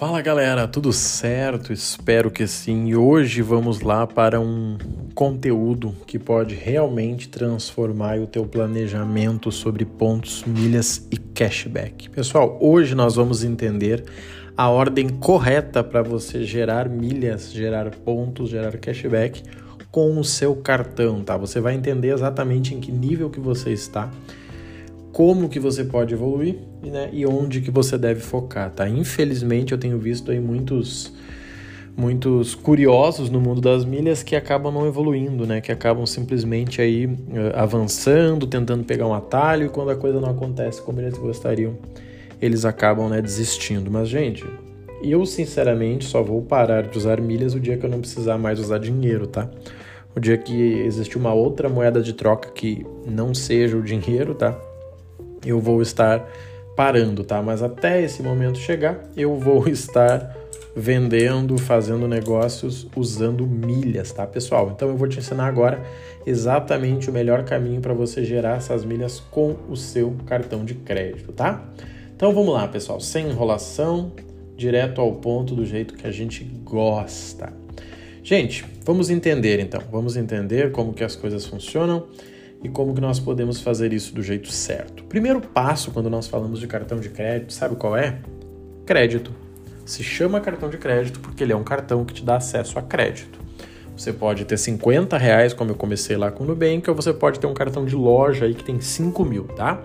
Fala galera, tudo certo? Espero que sim. E hoje vamos lá para um conteúdo que pode realmente transformar o teu planejamento sobre pontos, milhas e cashback. Pessoal, hoje nós vamos entender a ordem correta para você gerar milhas, gerar pontos, gerar cashback com o seu cartão, tá? Você vai entender exatamente em que nível que você está como que você pode evoluir né, e onde que você deve focar, tá? Infelizmente eu tenho visto aí muitos muitos curiosos no mundo das milhas que acabam não evoluindo, né? Que acabam simplesmente aí uh, avançando, tentando pegar um atalho e quando a coisa não acontece como eles gostariam, eles acabam né, desistindo. Mas gente, eu sinceramente só vou parar de usar milhas o dia que eu não precisar mais usar dinheiro, tá? O dia que existir uma outra moeda de troca que não seja o dinheiro, tá? Eu vou estar parando, tá? Mas até esse momento chegar, eu vou estar vendendo, fazendo negócios usando milhas, tá, pessoal? Então eu vou te ensinar agora exatamente o melhor caminho para você gerar essas milhas com o seu cartão de crédito, tá? Então vamos lá, pessoal, sem enrolação, direto ao ponto do jeito que a gente gosta. Gente, vamos entender então, vamos entender como que as coisas funcionam e como que nós podemos fazer isso do jeito certo. Primeiro passo quando nós falamos de cartão de crédito, sabe qual é? Crédito. Se chama cartão de crédito porque ele é um cartão que te dá acesso a crédito. Você pode ter 50 reais, como eu comecei lá com o Nubank, ou você pode ter um cartão de loja aí que tem 5 mil, tá?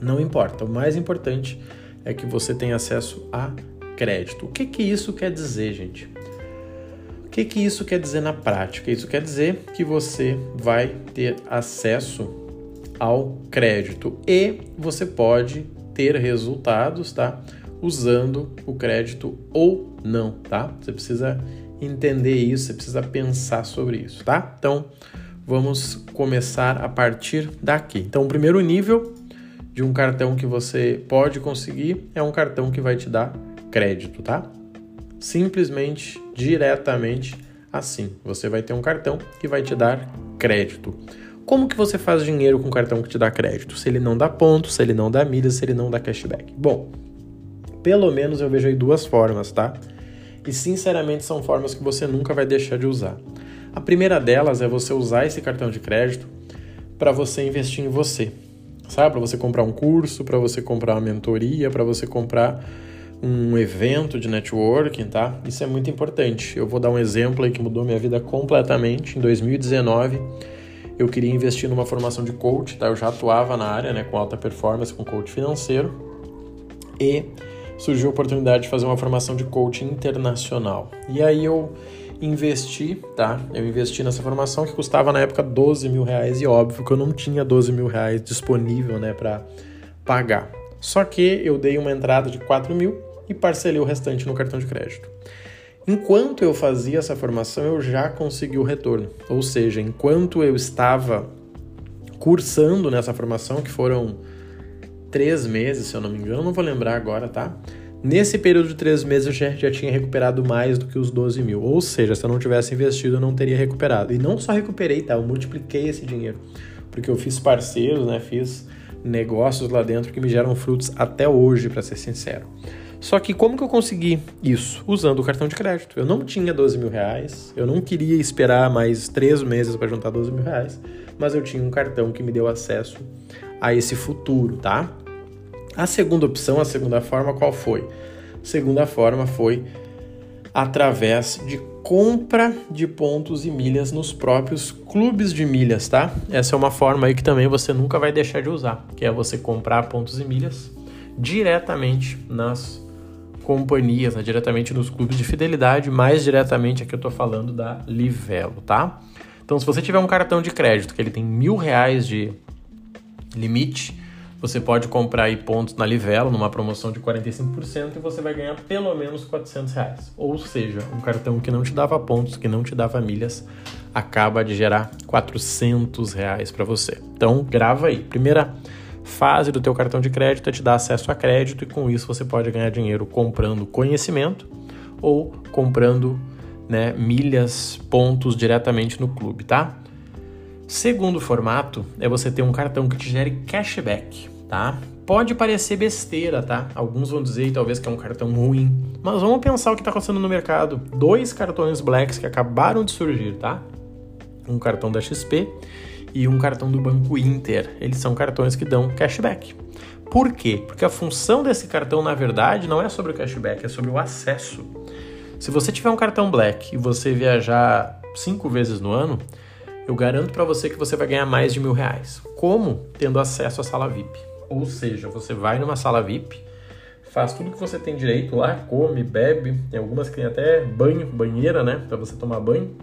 Não importa. O mais importante é que você tenha acesso a crédito. O que, que isso quer dizer, gente? O que, que isso quer dizer na prática? Isso quer dizer que você vai ter acesso ao crédito e você pode ter resultados, tá? Usando o crédito ou não, tá? Você precisa entender isso, você precisa pensar sobre isso, tá? Então, vamos começar a partir daqui. Então, o primeiro nível de um cartão que você pode conseguir é um cartão que vai te dar crédito, tá? Simplesmente, diretamente assim. Você vai ter um cartão que vai te dar crédito. Como que você faz dinheiro com um cartão que te dá crédito? Se ele não dá pontos, se ele não dá milhas, se ele não dá cashback. Bom, pelo menos eu vejo aí duas formas, tá? E sinceramente são formas que você nunca vai deixar de usar. A primeira delas é você usar esse cartão de crédito para você investir em você. Sabe? Para você comprar um curso, para você comprar uma mentoria, para você comprar um evento de networking, tá? Isso é muito importante. Eu vou dar um exemplo aí que mudou minha vida completamente. Em 2019, eu queria investir numa formação de coach, tá? Eu já atuava na área, né, com alta performance, com coach financeiro. E surgiu a oportunidade de fazer uma formação de coach internacional. E aí eu investi, tá? Eu investi nessa formação que custava na época 12 mil reais e óbvio que eu não tinha 12 mil reais disponível, né, para pagar. Só que eu dei uma entrada de 4 mil e parcelei o restante no cartão de crédito. Enquanto eu fazia essa formação, eu já consegui o retorno. Ou seja, enquanto eu estava cursando nessa formação, que foram três meses, se eu não me engano, não vou lembrar agora, tá? Nesse período de três meses eu já, já tinha recuperado mais do que os 12 mil. Ou seja, se eu não tivesse investido, eu não teria recuperado. E não só recuperei, tá? Eu multipliquei esse dinheiro. Porque eu fiz parceiros, né? Fiz negócios lá dentro que me geram frutos até hoje, para ser sincero. Só que como que eu consegui isso? Usando o cartão de crédito. Eu não tinha 12 mil reais, eu não queria esperar mais três meses para juntar 12 mil reais, mas eu tinha um cartão que me deu acesso a esse futuro, tá? A segunda opção, a segunda forma, qual foi? A segunda forma foi através de compra de pontos e milhas nos próprios clubes de milhas, tá? Essa é uma forma aí que também você nunca vai deixar de usar, que é você comprar pontos e milhas diretamente nas companhias, né, diretamente nos clubes de fidelidade, mais diretamente aqui eu estou falando da Livelo, tá? Então, se você tiver um cartão de crédito que ele tem mil reais de limite, você pode comprar aí pontos na Livelo numa promoção de 45% e você vai ganhar pelo menos 400 reais. Ou seja, um cartão que não te dava pontos, que não te dava milhas, acaba de gerar 400 reais para você. Então, grava aí. Primeira fase do teu cartão de crédito é te dar acesso a crédito e com isso você pode ganhar dinheiro comprando conhecimento ou comprando né, milhas, pontos diretamente no clube, tá? Segundo formato é você ter um cartão que te gere cashback. tá? Pode parecer besteira, tá? Alguns vão dizer talvez que é um cartão ruim, mas vamos pensar o que está acontecendo no mercado. Dois cartões Blacks que acabaram de surgir, tá? Um cartão da XP e um cartão do Banco Inter. Eles são cartões que dão cashback. Por quê? Porque a função desse cartão, na verdade, não é sobre o cashback, é sobre o acesso. Se você tiver um cartão Black e você viajar cinco vezes no ano, eu garanto para você que você vai ganhar mais de mil reais. Como? Tendo acesso à sala VIP. Ou seja, você vai numa sala VIP, faz tudo que você tem direito lá, come, bebe, tem algumas que tem até banho, banheira, né, para você tomar banho,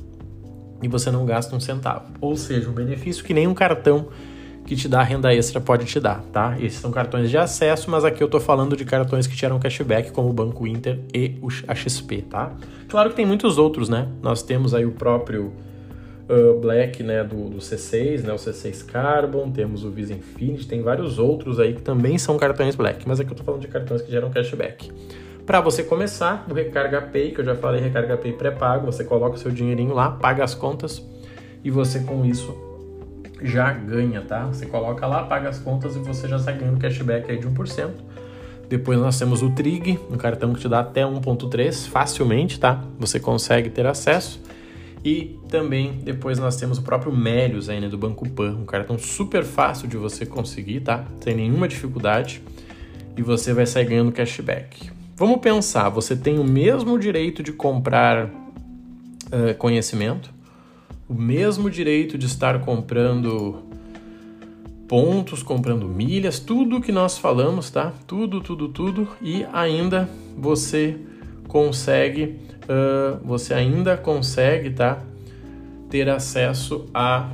e você não gasta um centavo. Ou seja, um benefício que nenhum cartão que te dá renda extra pode te dar, tá? Esses são cartões de acesso, mas aqui eu tô falando de cartões que geram cashback, como o Banco Inter e a XP, tá? Claro que tem muitos outros, né? Nós temos aí o próprio uh, Black, né, do, do, C6, né, o C6 Carbon, temos o Visa Infinity, tem vários outros aí que também são cartões Black, mas aqui eu tô falando de cartões que geram cashback. Para você começar, o Recarga Pay, que eu já falei, Recarga Pay pré-pago, você coloca o seu dinheirinho lá, paga as contas e você com isso já ganha, tá? Você coloca lá, paga as contas e você já sai ganhando cashback aí de 1%. Depois nós temos o Trig, um cartão que te dá até 1.3 facilmente, tá? Você consegue ter acesso. E também depois nós temos o próprio Melios aí, né, do Banco Pan, um cartão super fácil de você conseguir, tá? Sem nenhuma dificuldade. E você vai sair ganhando cashback. Vamos pensar, você tem o mesmo direito de comprar uh, conhecimento, o mesmo direito de estar comprando pontos, comprando milhas, tudo que nós falamos, tá? Tudo, tudo, tudo, e ainda você consegue, uh, você ainda consegue, tá? Ter acesso a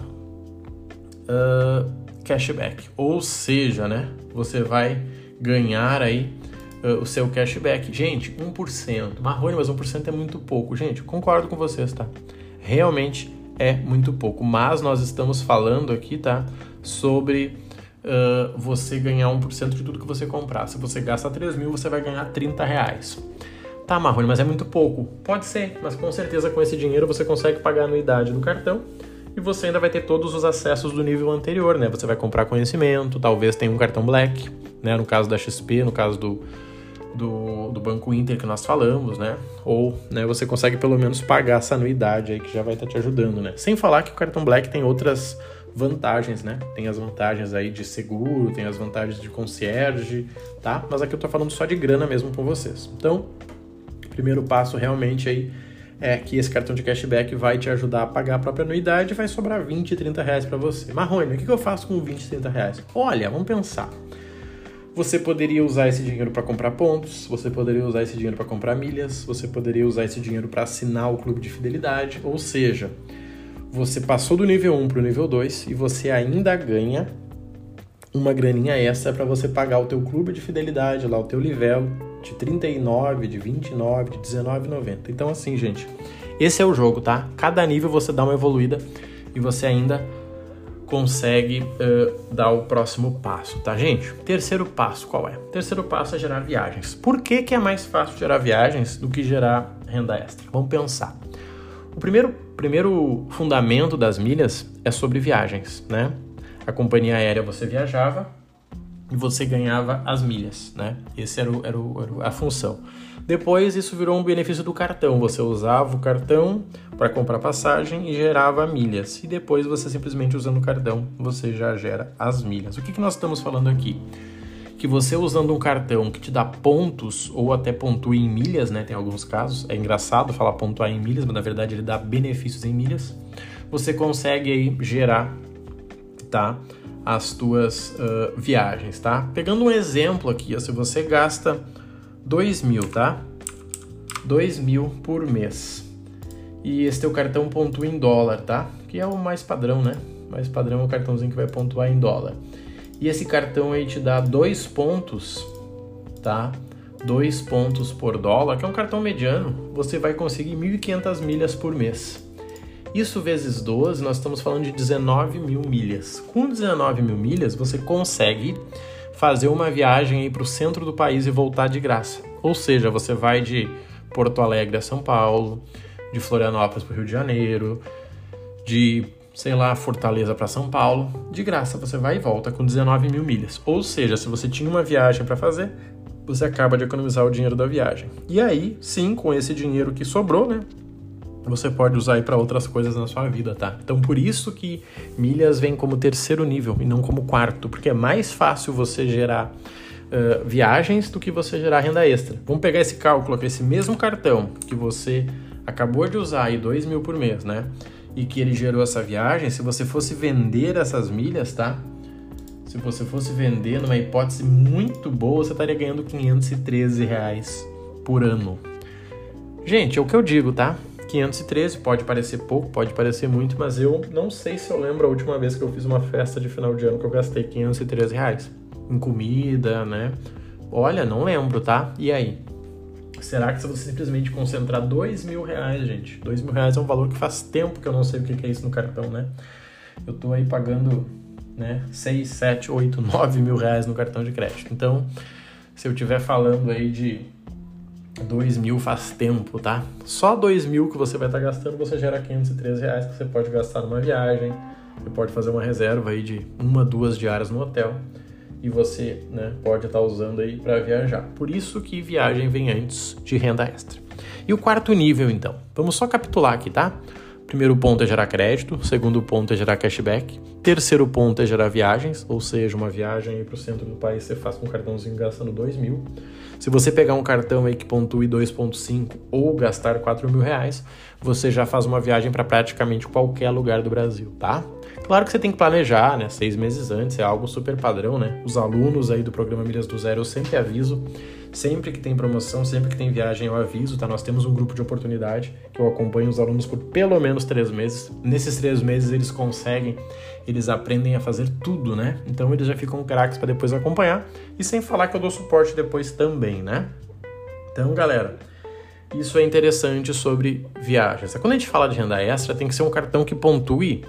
uh, cashback, ou seja, né? Você vai ganhar aí uh, o seu cashback. Gente, 1%. Marrone, mas 1% é muito pouco. Gente, concordo com vocês, tá? Realmente é muito pouco. Mas nós estamos falando aqui, tá? Sobre uh, você ganhar 1% de tudo que você comprar. Se você gasta 3 mil, você vai ganhar 30 reais. Tá, Marrone, mas é muito pouco. Pode ser, mas com certeza com esse dinheiro você consegue pagar a anuidade do cartão e você ainda vai ter todos os acessos do nível anterior, né? Você vai comprar conhecimento, talvez tenha um cartão Black, né? No caso da XP, no caso do, do, do Banco Inter que nós falamos, né? Ou né, você consegue pelo menos pagar essa anuidade aí que já vai estar te ajudando, né? Sem falar que o cartão Black tem outras vantagens, né? Tem as vantagens aí de seguro, tem as vantagens de concierge, tá? Mas aqui eu tô falando só de grana mesmo com vocês. Então, primeiro passo realmente aí é que esse cartão de cashback vai te ajudar a pagar a própria anuidade e vai sobrar 20, 30 reais para você. Marrone, o que eu faço com 20, 30 reais? Olha, vamos pensar. Você poderia usar esse dinheiro para comprar pontos, você poderia usar esse dinheiro para comprar milhas, você poderia usar esse dinheiro para assinar o clube de fidelidade, ou seja, você passou do nível 1 para o nível 2 e você ainda ganha uma graninha extra para você pagar o teu clube de fidelidade, lá o teu livelo de 39, de 29, de 19,90. Então assim, gente, esse é o jogo, tá? Cada nível você dá uma evoluída e você ainda consegue uh, dar o próximo passo, tá, gente? Terceiro passo, qual é? Terceiro passo é gerar viagens. Por que, que é mais fácil gerar viagens do que gerar renda extra? Vamos pensar. O primeiro, primeiro fundamento das milhas é sobre viagens, né? A companhia aérea você viajava e você ganhava as milhas, né? Esse era, o, era, o, era a função. Depois isso virou um benefício do cartão. Você usava o cartão para comprar passagem e gerava milhas. E depois você simplesmente usando o cartão, você já gera as milhas. O que, que nós estamos falando aqui? Que você usando um cartão que te dá pontos ou até pontua em milhas, né? Tem alguns casos. É engraçado falar pontuar em milhas, mas na verdade ele dá benefícios em milhas. Você consegue aí gerar, tá? As tuas uh, viagens, tá? Pegando um exemplo aqui, ó, se você gasta 2 mil, tá? 2 mil por mês. E esse teu cartão pontua em dólar, tá? Que é o mais padrão, né? Mais padrão é o cartãozinho que vai pontuar em dólar. E esse cartão aí te dá dois pontos, tá? Dois pontos por dólar, que é um cartão mediano, você vai conseguir 1.500 milhas por mês. Isso vezes 12, nós estamos falando de 19 mil milhas. Com 19 mil milhas, você consegue fazer uma viagem para o centro do país e voltar de graça. Ou seja, você vai de Porto Alegre a São Paulo, de Florianópolis para o Rio de Janeiro, de sei lá, Fortaleza para São Paulo, de graça você vai e volta com 19 mil milhas. Ou seja, se você tinha uma viagem para fazer, você acaba de economizar o dinheiro da viagem. E aí, sim, com esse dinheiro que sobrou, né? Você pode usar aí para outras coisas na sua vida, tá? Então, por isso que milhas vem como terceiro nível e não como quarto, porque é mais fácil você gerar uh, viagens do que você gerar renda extra. Vamos pegar esse cálculo aqui, esse mesmo cartão que você acabou de usar aí, 2 mil por mês, né? E que ele gerou essa viagem, se você fosse vender essas milhas, tá? Se você fosse vender numa hipótese muito boa, você estaria ganhando 513 reais por ano. Gente, é o que eu digo, tá? 513 pode parecer pouco, pode parecer muito, mas eu não sei se eu lembro a última vez que eu fiz uma festa de final de ano que eu gastei 513 reais em comida, né? Olha, não lembro, tá? E aí? Será que se você simplesmente concentrar dois mil reais, gente? Dois mil reais é um valor que faz tempo que eu não sei o que é isso no cartão, né? Eu tô aí pagando né? 6, 7, 8, 9 mil reais no cartão de crédito. Então, se eu estiver falando aí de 2 mil faz tempo, tá? Só 2 mil que você vai estar tá gastando, você gera 513 reais que você pode gastar numa viagem, você pode fazer uma reserva aí de uma, duas diárias no hotel e você né, pode estar tá usando aí para viajar. Por isso que viagem vem antes de renda extra. E o quarto nível, então? Vamos só capitular aqui, tá? Primeiro ponto é gerar crédito, segundo ponto é gerar cashback, terceiro ponto é gerar viagens, ou seja, uma viagem para o centro do país você faz com um cartãozinho gastando 2 mil. Se você pegar um cartão aí que pontue 2,5 ou gastar 4 mil reais, você já faz uma viagem para praticamente qualquer lugar do Brasil, tá? Claro que você tem que planejar, né? Seis meses antes, é algo super padrão, né? Os alunos aí do programa Milhas do Zero eu sempre aviso Sempre que tem promoção, sempre que tem viagem, eu aviso, tá? Nós temos um grupo de oportunidade que eu acompanho os alunos por pelo menos três meses. Nesses três meses eles conseguem, eles aprendem a fazer tudo, né? Então eles já ficam craques para depois acompanhar. E sem falar que eu dou suporte depois também, né? Então, galera, isso é interessante sobre viagens. Quando a gente fala de renda extra, tem que ser um cartão que pontue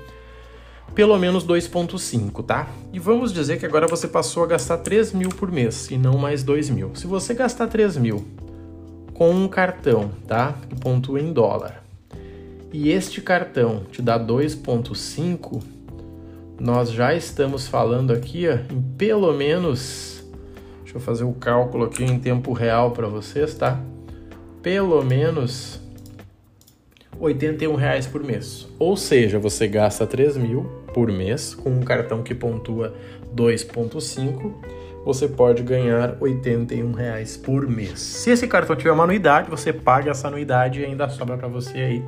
pelo menos 2,5, tá? E vamos dizer que agora você passou a gastar 3 mil por mês e não mais 2 mil. Se você gastar 3 mil com um cartão, tá? Que pontua em dólar, e este cartão te dá 2,5, nós já estamos falando aqui ó, em pelo menos. Deixa eu fazer o cálculo aqui em tempo real para vocês, tá? Pelo menos 81 reais por mês. Ou seja, você gasta 3 mil por mês, com um cartão que pontua 2,5, você pode ganhar 81 reais por mês. Se esse cartão tiver uma anuidade, você paga essa anuidade e ainda sobra para você aí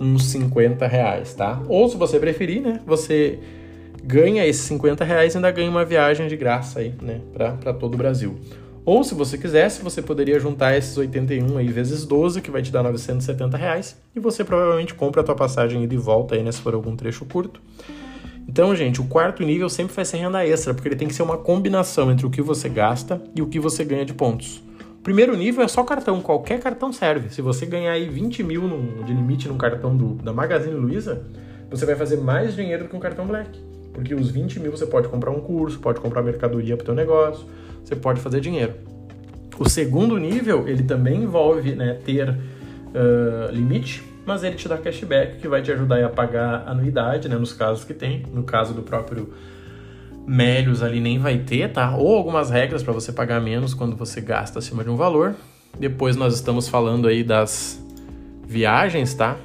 uns 50 reais, tá? Ou se você preferir, né, você ganha esses 50 reais e ainda ganha uma viagem de graça aí, né, para todo o Brasil. Ou se você quisesse, você poderia juntar esses 81 aí vezes 12, que vai te dar 970 reais, e você provavelmente compra a tua passagem ida e volta aí, né, se for algum trecho curto. Então, gente, o quarto nível sempre vai ser renda extra, porque ele tem que ser uma combinação entre o que você gasta e o que você ganha de pontos. O primeiro nível é só cartão, qualquer cartão serve. Se você ganhar aí 20 mil no, de limite no cartão do, da Magazine Luiza, você vai fazer mais dinheiro do que um cartão Black. Porque os 20 mil você pode comprar um curso, pode comprar mercadoria para o teu negócio, você pode fazer dinheiro. O segundo nível, ele também envolve né, ter uh, limite, mas ele te dá cashback que vai te ajudar a pagar anuidade, né, nos casos que tem. No caso do próprio Melios ali nem vai ter, tá? Ou algumas regras para você pagar menos quando você gasta acima de um valor. Depois nós estamos falando aí das viagens, tá?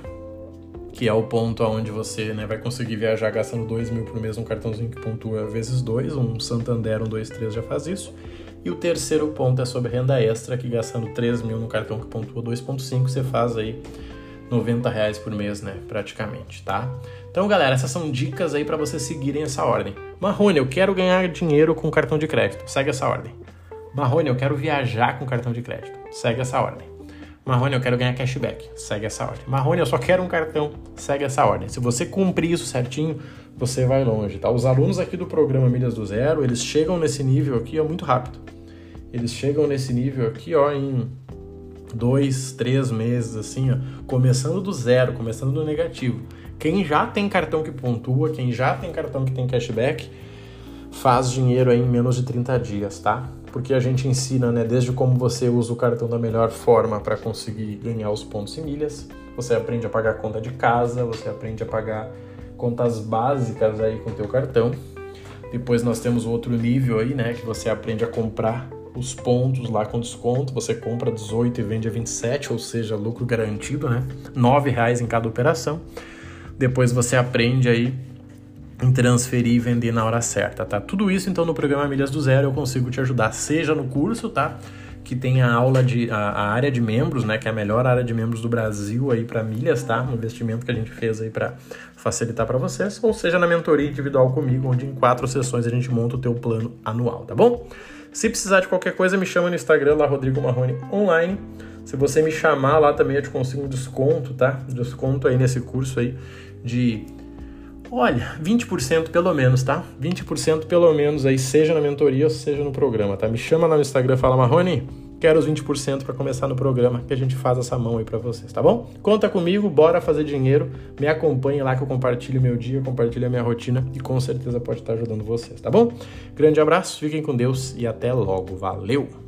Que é o ponto onde você né, vai conseguir viajar gastando 2 mil por mês num cartãozinho que pontua vezes 2, um Santander, um 2, 3 já faz isso. E o terceiro ponto é sobre renda extra, que gastando 3 mil no cartão que pontua 2.5, você faz aí 90 reais por mês, né? Praticamente, tá? Então, galera, essas são dicas aí para vocês seguirem essa ordem. Marrone, eu quero ganhar dinheiro com cartão de crédito. Segue essa ordem. Marrone, eu quero viajar com cartão de crédito. Segue essa ordem. Marrone, eu quero ganhar cashback. Segue essa ordem. Marrone, eu só quero um cartão. Segue essa ordem. Se você cumprir isso certinho, você vai longe, tá? Os alunos aqui do programa Milhas do Zero, eles chegam nesse nível aqui ó, muito rápido. Eles chegam nesse nível aqui ó, em dois, três meses, assim, ó, começando do zero, começando do negativo. Quem já tem cartão que pontua, quem já tem cartão que tem cashback, faz dinheiro aí em menos de 30 dias, tá? Porque a gente ensina, né, desde como você usa o cartão da melhor forma para conseguir ganhar os pontos e milhas, você aprende a pagar conta de casa, você aprende a pagar contas básicas aí com o teu cartão. Depois nós temos outro nível aí, né, que você aprende a comprar os pontos lá com desconto. Você compra 18 e vende a 27, ou seja, lucro garantido, né? R$ reais em cada operação. Depois você aprende aí em transferir e vender na hora certa, tá? Tudo isso então no programa Milhas do Zero eu consigo te ajudar, seja no curso, tá? Que tem a aula de a, a área de membros, né? Que é a melhor área de membros do Brasil aí para milhas, tá? Um investimento que a gente fez aí para facilitar para vocês, ou seja na mentoria individual comigo, onde em quatro sessões a gente monta o teu plano anual, tá bom? Se precisar de qualquer coisa, me chama no Instagram lá Rodrigo Marrone online. Se você me chamar lá também eu te consigo um desconto, tá? Desconto aí nesse curso aí de Olha, 20% pelo menos, tá? 20% pelo menos aí, seja na mentoria seja no programa, tá? Me chama lá no Instagram, fala Marrone, quero os 20% para começar no programa, que a gente faz essa mão aí para vocês, tá bom? Conta comigo, bora fazer dinheiro, me acompanhe lá que eu compartilho meu dia, compartilho a minha rotina e com certeza pode estar ajudando vocês, tá bom? Grande abraço, fiquem com Deus e até logo, valeu!